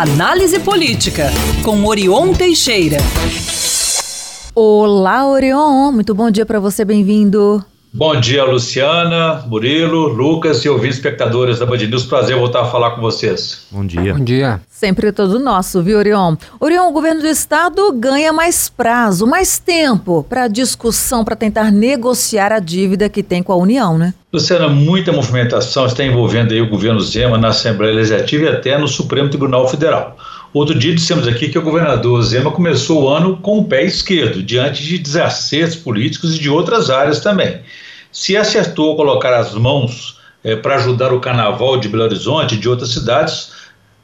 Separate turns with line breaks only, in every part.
Análise Política, com Orion Teixeira.
Olá, Orion. Muito bom dia para você, bem-vindo.
Bom dia, Luciana, Murilo, Lucas e ouvintes espectadores da Band News. Prazer voltar a falar com vocês.
Bom dia.
Bom dia.
Sempre todo nosso, viu, Orion? Orion, o governo do estado ganha mais prazo, mais tempo para discussão, para tentar negociar a dívida que tem com a União, né?
Luciana, muita movimentação está envolvendo aí o governo Zema na Assembleia Legislativa e até no Supremo Tribunal Federal. Outro dia dissemos aqui que o governador Zema começou o ano com o pé esquerdo, diante de desacertos políticos e de outras áreas também. Se acertou colocar as mãos é, para ajudar o carnaval de Belo Horizonte e de outras cidades,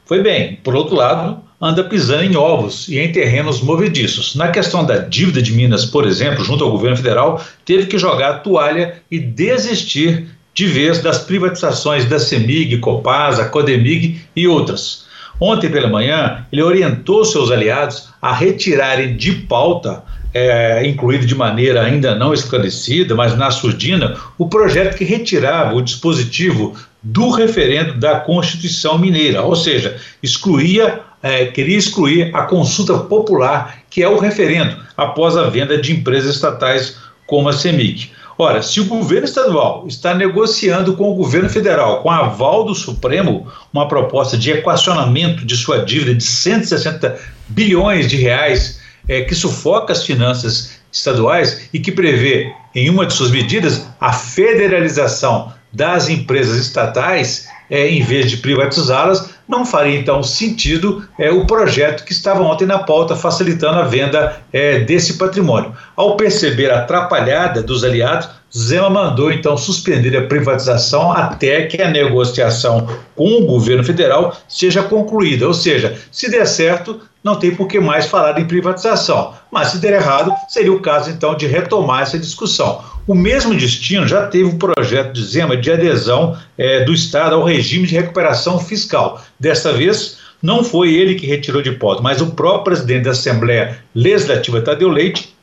foi bem. Por outro lado, anda pisando em ovos e em terrenos movediços. Na questão da dívida de Minas, por exemplo, junto ao governo federal, teve que jogar a toalha e desistir de vez das privatizações da CEMIG, Copasa, Codemig e outras. Ontem pela manhã, ele orientou seus aliados a retirarem de pauta, é, incluído de maneira ainda não esclarecida, mas na surdina, o projeto que retirava o dispositivo do referendo da Constituição Mineira, ou seja, excluía, é, queria excluir a consulta popular, que é o referendo, após a venda de empresas estatais como a CEMIC. Ora, se o governo estadual está negociando com o governo federal, com aval do Supremo, uma proposta de equacionamento de sua dívida de 160 bilhões de reais, é, que sufoca as finanças estaduais e que prevê, em uma de suas medidas, a federalização das empresas estatais, é, em vez de privatizá-las, não faria então sentido é, o projeto que estava ontem na pauta facilitando a venda é, desse patrimônio. Ao perceber a atrapalhada dos aliados, Zema mandou então suspender a privatização até que a negociação com o governo federal seja concluída. Ou seja, se der certo, não tem por que mais falar em privatização. Mas se der errado, seria o caso então de retomar essa discussão. O mesmo destino já teve o projeto de Zema de adesão é, do Estado ao regime de recuperação fiscal. Desta vez, não foi ele que retirou de pauta, mas o próprio presidente da Assembleia Legislativa, Tadeu Leite,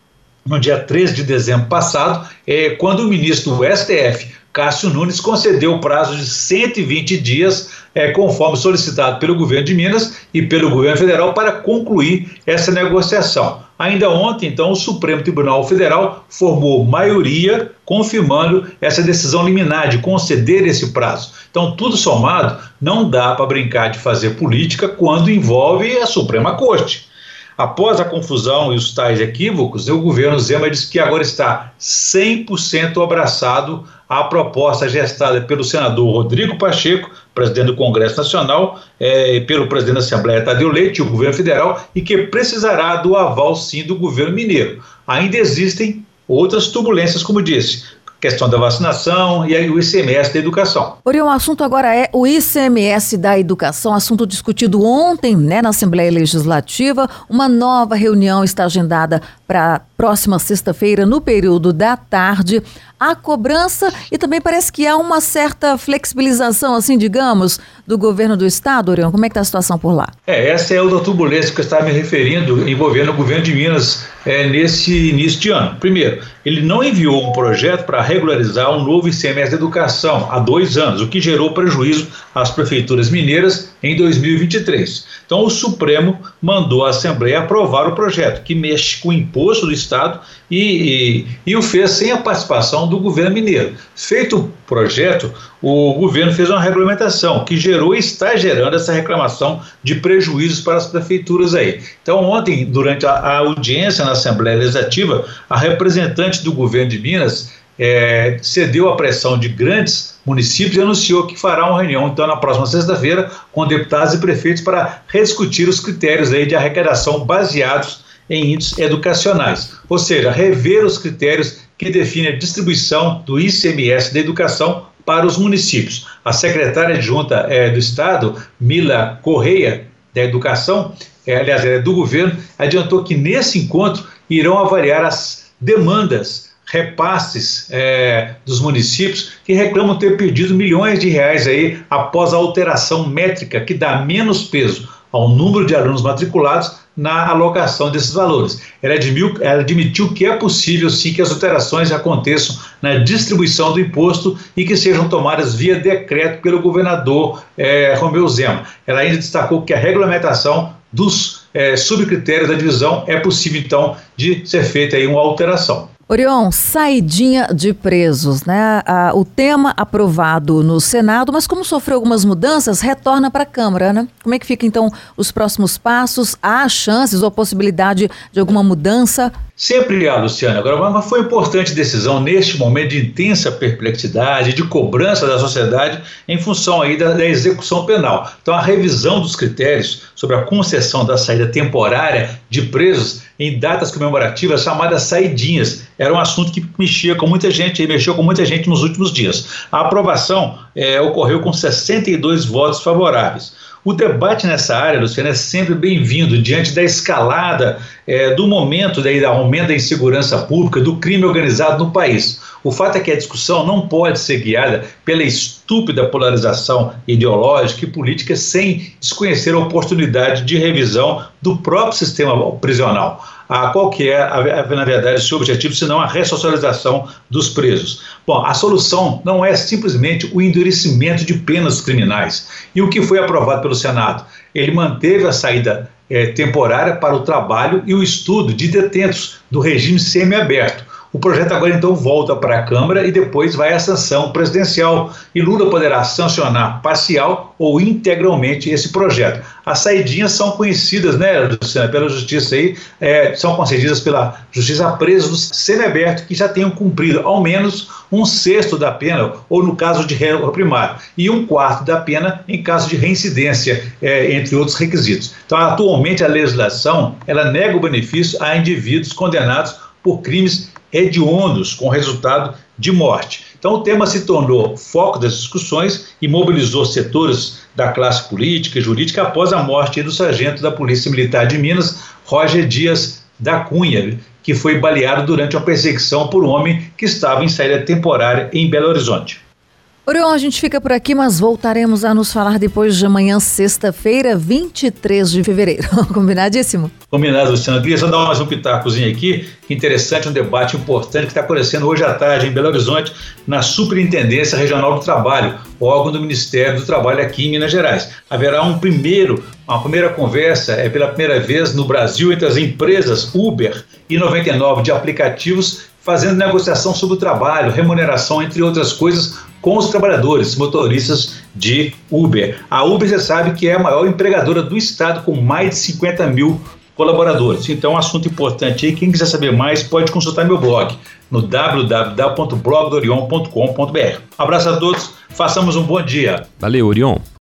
no dia 13 de dezembro passado, é, quando o ministro do STF, Cássio Nunes, concedeu o prazo de 120 dias, é, conforme solicitado pelo governo de Minas e pelo governo federal, para concluir essa negociação. Ainda ontem, então, o Supremo Tribunal Federal formou maioria confirmando essa decisão liminar de conceder esse prazo. Então, tudo somado, não dá para brincar de fazer política quando envolve a Suprema Corte. Após a confusão e os tais equívocos, o governo Zema disse que agora está 100% abraçado à proposta gestada pelo senador Rodrigo Pacheco, presidente do Congresso Nacional, é, pelo presidente da Assembleia Tadeu Leite, o governo federal, e que precisará do aval sim do governo mineiro. Ainda existem outras turbulências, como disse, questão da vacinação e aí o ICMS da educação.
Orion, o assunto agora é o ICMS da educação, assunto discutido ontem né, na Assembleia Legislativa. Uma nova reunião está agendada para próxima sexta-feira, no período da tarde a cobrança e também parece que há uma certa flexibilização, assim, digamos, do governo do estado, Orion. Como é que está a situação por lá?
É, essa é outra turbulência que eu estava me referindo, envolvendo o governo de Minas é, nesse início de ano. Primeiro, ele não enviou um projeto para regularizar um novo ICMS de educação há dois anos, o que gerou prejuízo às prefeituras mineiras em 2023. Então, o Supremo mandou a Assembleia aprovar o projeto, que mexe com o imposto do Estado e, e, e o fez sem a participação do governo mineiro. Feito o projeto, o governo fez uma regulamentação que gerou e está gerando essa reclamação de prejuízos para as prefeituras aí. Então, ontem, durante a, a audiência na Assembleia Legislativa, a representante do governo de Minas é, cedeu à pressão de grandes municípios e anunciou que fará uma reunião, então, na próxima sexta-feira, com deputados e prefeitos para rediscutir os critérios aí de arrecadação baseados em índices educacionais, ou seja, rever os critérios que definem a distribuição do ICMS da educação para os municípios. A secretária adjunta é, do Estado, Mila Correia, da Educação, é, aliás, é do governo, adiantou que nesse encontro irão avaliar as demandas repasses é, dos municípios que reclamam ter perdido milhões de reais aí após a alteração métrica que dá menos peso ao número de alunos matriculados na alocação desses valores. Ela admitiu, ela admitiu que é possível sim que as alterações aconteçam na distribuição do imposto e que sejam tomadas via decreto pelo governador é, Romeu Zema. Ela ainda destacou que a regulamentação dos é, subcritérios da divisão é possível então de ser feita aí uma alteração.
Orion, saidinha de presos, né? Ah, o tema aprovado no Senado, mas como sofreu algumas mudanças, retorna para a Câmara, né? Como é que fica então os próximos passos? Há chances ou possibilidade de alguma mudança?
Sempre há, Luciana. Agora, mas foi importante decisão neste momento de intensa perplexidade, de cobrança da sociedade em função aí da, da execução penal. Então, a revisão dos critérios sobre a concessão da saída temporária de presos em datas comemorativas chamadas saidinhas. Era um assunto que mexia com muita gente mexeu com muita gente nos últimos dias. A aprovação é, ocorreu com 62 votos favoráveis. O debate nessa área, Luciano, é sempre bem-vindo diante da escalada é, do momento daí, da aumento da insegurança pública, do crime organizado no país. O fato é que a discussão não pode ser guiada pela estúpida polarização ideológica e política sem desconhecer a oportunidade de revisão do próprio sistema prisional. Ah, qual que é, na verdade, seu objetivo, senão a ressocialização dos presos? Bom, a solução não é simplesmente o endurecimento de penas criminais. E o que foi aprovado pelo Senado? Ele manteve a saída é, temporária para o trabalho e o estudo de detentos do regime semiaberto o projeto agora então volta para a Câmara e depois vai à sanção presidencial. E Lula poderá sancionar parcial ou integralmente esse projeto. As saidinhas são conhecidas, né, Luciana, pela justiça aí, é, são concedidas pela justiça a presos semiaberto que já tenham cumprido ao menos um sexto da pena, ou no caso de réu primário, e um quarto da pena em caso de reincidência, é, entre outros requisitos. Então, atualmente a legislação ela nega o benefício a indivíduos condenados por crimes hediondos, com resultado de morte. Então, o tema se tornou foco das discussões e mobilizou setores da classe política e jurídica após a morte do sargento da Polícia Militar de Minas, Roger Dias da Cunha, que foi baleado durante uma perseguição por um homem que estava em saída temporária em Belo Horizonte.
Orion, a gente fica por aqui, mas voltaremos a nos falar depois de amanhã, sexta-feira, 23 de fevereiro. Combinadíssimo?
Combinado, Luciano. Queria só dar mais um pitacozinho aqui. Interessante, um debate importante que está acontecendo hoje à tarde em Belo Horizonte, na Superintendência Regional do Trabalho, órgão do Ministério do Trabalho aqui em Minas Gerais. Haverá um primeiro, uma primeira conversa, é pela primeira vez no Brasil, entre as empresas Uber e 99 de aplicativos fazendo negociação sobre o trabalho, remuneração, entre outras coisas, com os trabalhadores, motoristas de Uber. A Uber, você sabe que é a maior empregadora do estado, com mais de 50 mil colaboradores. Então, um assunto importante aí. Quem quiser saber mais, pode consultar meu blog no www.blogdorion.com.br. Abraço a todos, façamos um bom dia.
Valeu, Orion.